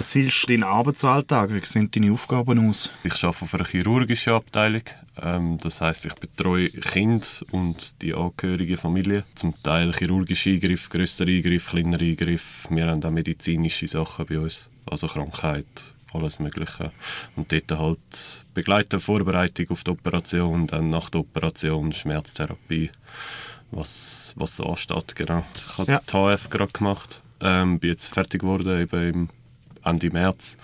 Was ist dein Arbeitsalltag? Wie sehen deine Aufgaben aus? Ich arbeite auf einer chirurgischen Abteilung. Ähm, das heißt, ich betreue Kinder und die angehörige Familie. Zum Teil chirurgische Eingriffe, größere Eingriffe, kleinere Eingriffe. Wir haben auch medizinische Sachen bei uns, also Krankheit, alles Mögliche. Und dort halt begleiten, Vorbereitung auf die Operation, dann nach der Operation Schmerztherapie, was, was so ansteht. Genau. Ich habe ja. die HF gerade gemacht, ähm, bin jetzt fertig geworden eben im Ende März,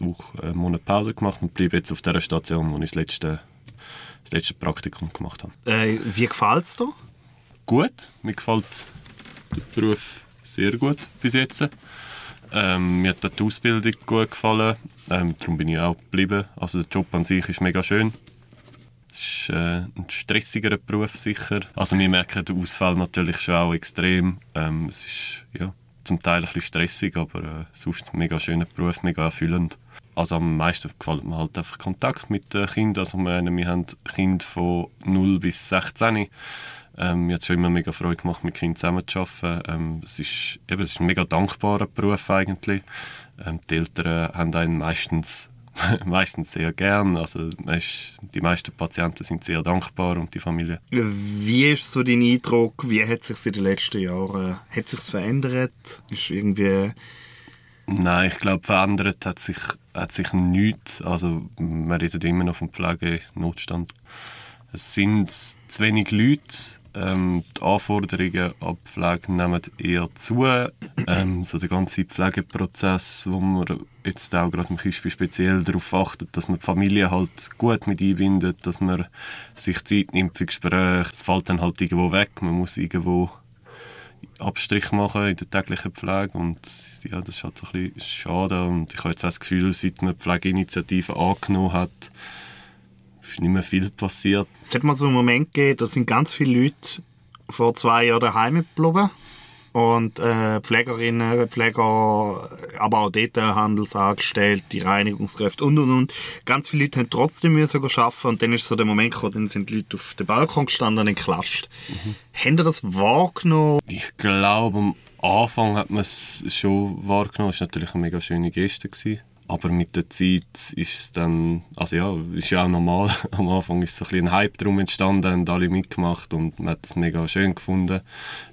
eine Woche, einen Monat Pause gemacht und bleibe jetzt auf der Station, wo ich das letzte, das letzte Praktikum gemacht habe. Äh, wie gefällt es dir? Gut, mir gefällt der Beruf sehr gut bis jetzt. Ähm, mir hat die Ausbildung gut gefallen, ähm, darum bin ich auch geblieben. Also der Job an sich ist mega schön. Es ist äh, ein stressigerer Beruf sicher. Also wir merken den Ausfall natürlich schon auch extrem. Ähm, es ist ja, zum Teil ein bisschen stressig, aber äh, sonst ein mega schöner Beruf, mega erfüllend. Also am meisten gefällt mir halt einfach Kontakt mit den Kindern. Also wir, wir haben Kinder von 0 bis 16. Ähm, mir hat es schon immer mega Freude gemacht, mit Kindern zusammenzuarbeiten. Ähm, es, ist, eben, es ist ein mega dankbarer Beruf eigentlich. Ähm, die Eltern haben einen meistens, meistens sehr gern. Also die meisten Patienten sind sehr dankbar und die Familie. Wie ist so dein Eindruck? Wie hat sich in den letzten Jahren hat sich verändert? Ist irgendwie Nein, ich glaube, verändert hat sich, hat sich nichts. Also, wir reden immer noch vom Pflegenotstand. Es sind zu wenig Leute, ähm, die Anforderungen an die Pflege nehmen eher zu. Ähm, so der ganze Pflegeprozess, wo man jetzt auch gerade im Beispiel speziell darauf achtet, dass man die Familie halt gut mit einbindet, dass man sich Zeit nimmt für Gespräche. Es fällt dann halt irgendwo weg. Man muss irgendwo Abstrich machen in der täglichen Pflege und ja, das ist halt so ein bisschen schade und ich habe jetzt auch das Gefühl, seit man die Pflegeinitiative angenommen hat, ist nicht mehr viel passiert. Es hat mal so einen Moment gegeben, da sind ganz viele Leute vor zwei Jahren daheim geblieben. Und äh, Pflegerinnen, Pfleger, aber auch dort Handelsangestellte, Reinigungskräfte und und und. Ganz viele Leute haben trotzdem müssen arbeiten und dann ist so der Moment gekommen, dann sind die Leute auf dem Balkon gestanden und geklatscht. Mhm. Haben das wahrgenommen? Ich glaube, am Anfang hat man es schon wahrgenommen. Es war natürlich eine mega schöne Geste. Gewesen. Aber mit der Zeit ist es dann, also ja, ist ja auch normal. Am Anfang ist so ein, ein Hype drum entstanden, haben alle mitgemacht und man hat es mega schön gefunden.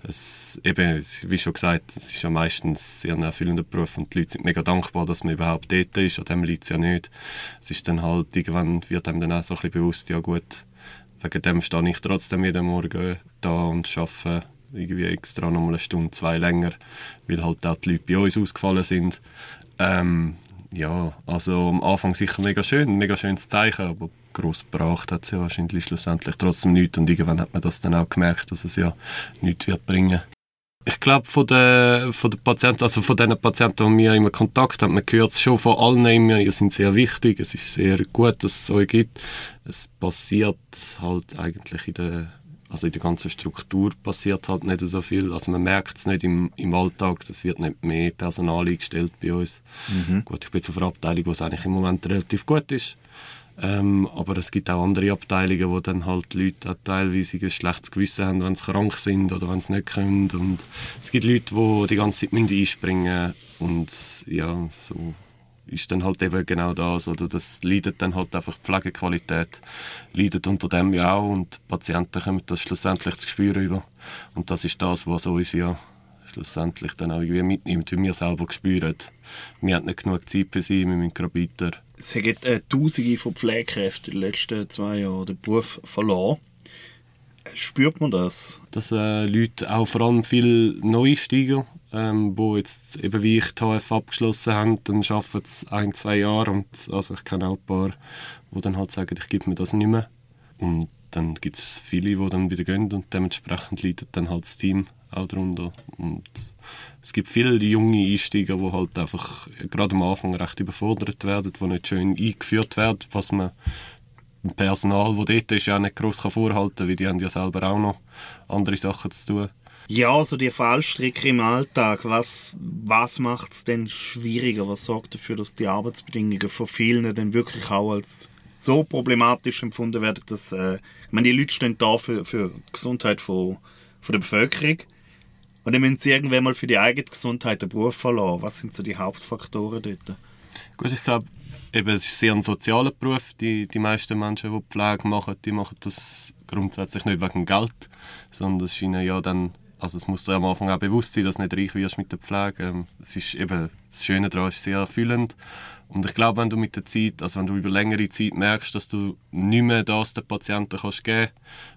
Es, eben, wie schon gesagt, es ist ja meistens ein erfüllender Beruf und die Leute sind mega dankbar, dass man überhaupt dort ist. An dem liegt es ja nicht. Es ist dann halt, irgendwann wird einem dann auch so ein bisschen bewusst, ja gut, wegen dem stehe ich trotzdem jeden Morgen da und arbeite irgendwie extra noch mal eine Stunde, zwei länger, weil halt auch die Leute bei uns ausgefallen sind. Ähm, ja, also am Anfang sicher mega schön, mega schönes Zeichen, aber gross gebracht hat es ja wahrscheinlich schlussendlich trotzdem nichts und irgendwann hat man das dann auch gemerkt, dass es ja nichts wird bringen. Ich glaube, von den, von den Patienten, also von den Patienten, die wir immer Kontakt haben, man hört es schon von allen immer, ihr sind sehr wichtig, es ist sehr gut, dass es euch gibt. Es passiert halt eigentlich in der also in der ganzen Struktur passiert halt nicht so viel. Also man merkt es nicht im, im Alltag, es wird nicht mehr Personal eingestellt bei uns. Mhm. Gut, ich bin auf einer Abteilung, wo es eigentlich im Moment relativ gut ist. Ähm, aber es gibt auch andere Abteilungen, wo dann halt Leute teilweise ein schlechtes Gewissen haben, wenn sie krank sind oder wenn sie nicht können. Und es gibt Leute, die die ganze Zeit einspringen müssen. Und ja, so ist dann halt eben genau das. Oder das leidet dann halt einfach die Pflegequalität, leidet unter dem ja auch und die Patienten kommen das schlussendlich zu spüren über. Und das ist das, was uns ja schlussendlich dann auch irgendwie mitnimmt, wie wir selber spüren. Wir haben nicht genug Zeit für sie, wir müssen gerade weiter. Es haben äh, Tausende von Pflegekräften in den letzten zwei Jahren den Beruf verloren. Spürt man das? Dass äh, Leute, auch vor allem viele Neusteiger, ähm, wo jetzt eben wie ich HF abgeschlossen haben, dann arbeiten es ein, zwei Jahre und also ich kenne auch ein paar, die dann halt sagen, ich gebe mir das nicht mehr. Und dann gibt es viele, die dann wieder gehen und dementsprechend leidet dann halt das Team auch darunter. Und es gibt viele junge Einsteiger, die halt einfach gerade am Anfang recht überfordert werden, die nicht schön eingeführt werden, was man dem Personal, das dort ist, ja nicht gross vorhalten kann, weil die haben ja selber auch noch andere Sachen zu tun. Ja, also die Fallstricke im Alltag, was, was macht es denn schwieriger? Was sorgt dafür, dass die Arbeitsbedingungen von vielen dann wirklich auch als so problematisch empfunden werden, dass äh, ich meine, die Leute stehen da für, für die Gesundheit von, von der Bevölkerung Und dann müssen sie irgendwann mal für die eigene Gesundheit den Beruf verlassen. Was sind so die Hauptfaktoren dort? Gut, ich glaube, eben, es ist sehr ein sozialer Beruf. Die, die meisten Menschen, die Pflege machen, die machen das grundsätzlich nicht wegen Geld, sondern es ist ihnen ja dann, also es muss dir am Anfang auch bewusst sein, dass du nicht reich wirst mit der Pflege. Ähm, es ist eben, das Schöne daran ist sehr erfüllend. Und ich glaube, wenn du mit der Zeit, also wenn du über längere Zeit merkst, dass du nicht mehr das den Patienten kannst geben,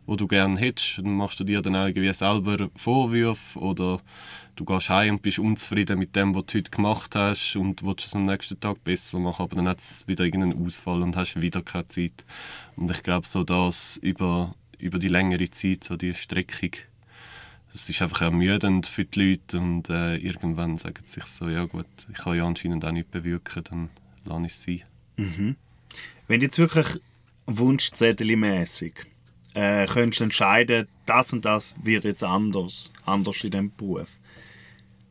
wo du gerne hättest, dann machst du dir dann irgendwie selber Vorwürfe oder du gehst heim und bist unzufrieden mit dem, was du heute gemacht hast und willst es am nächsten Tag besser machen, aber dann hat es wieder irgendeinen Ausfall und hast wieder keine Zeit. Und ich glaube, so das über, über die längere Zeit, so die Streckung, es ist einfach ermüdend für die Leute und äh, irgendwann sagen sie sich so, ja gut, ich kann ja anscheinend auch nicht bewirken, dann lasse ich es sein. Mhm. Wenn du jetzt wirklich wunschzettelmäßig äh, könntest entscheiden, das und das wird jetzt anders, anders in diesem Beruf.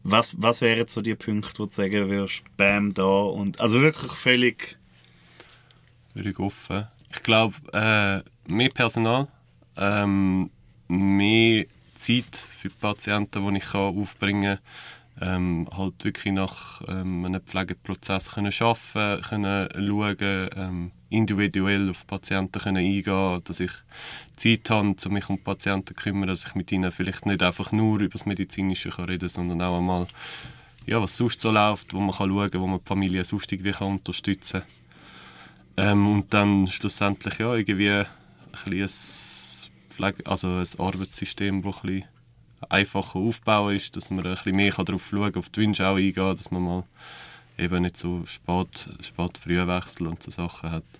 Was, was wären jetzt so die Punkte, wo du sagen würdest, bam, da und, also wirklich völlig... Völlig offen. Ich glaube, äh, mehr Personal, ähm, mehr Zeit für die Patienten, die ich aufbringen kann, ähm, halt wirklich nach ähm, einem Pflegeprozess können arbeiten können, schauen, ähm, individuell auf Patienten können eingehen dass ich Zeit habe, um mich um Patienten zu kümmern, dass ich mit ihnen vielleicht nicht einfach nur über das Medizinische reden kann, sondern auch einmal, ja, was sonst so läuft, wo man kann schauen kann, wo man die Familie sonst irgendwie unterstützen kann. Ähm, und dann schlussendlich ja, irgendwie ein, ein, Pflege, also ein Arbeitssystem, das ein einfacher aufbauen ist, dass man ein mehr darauf schauen kann, auf die Wünsche auch eingehen, dass man mal eben nicht so spät, spät Frühwechsel und so Sachen hat.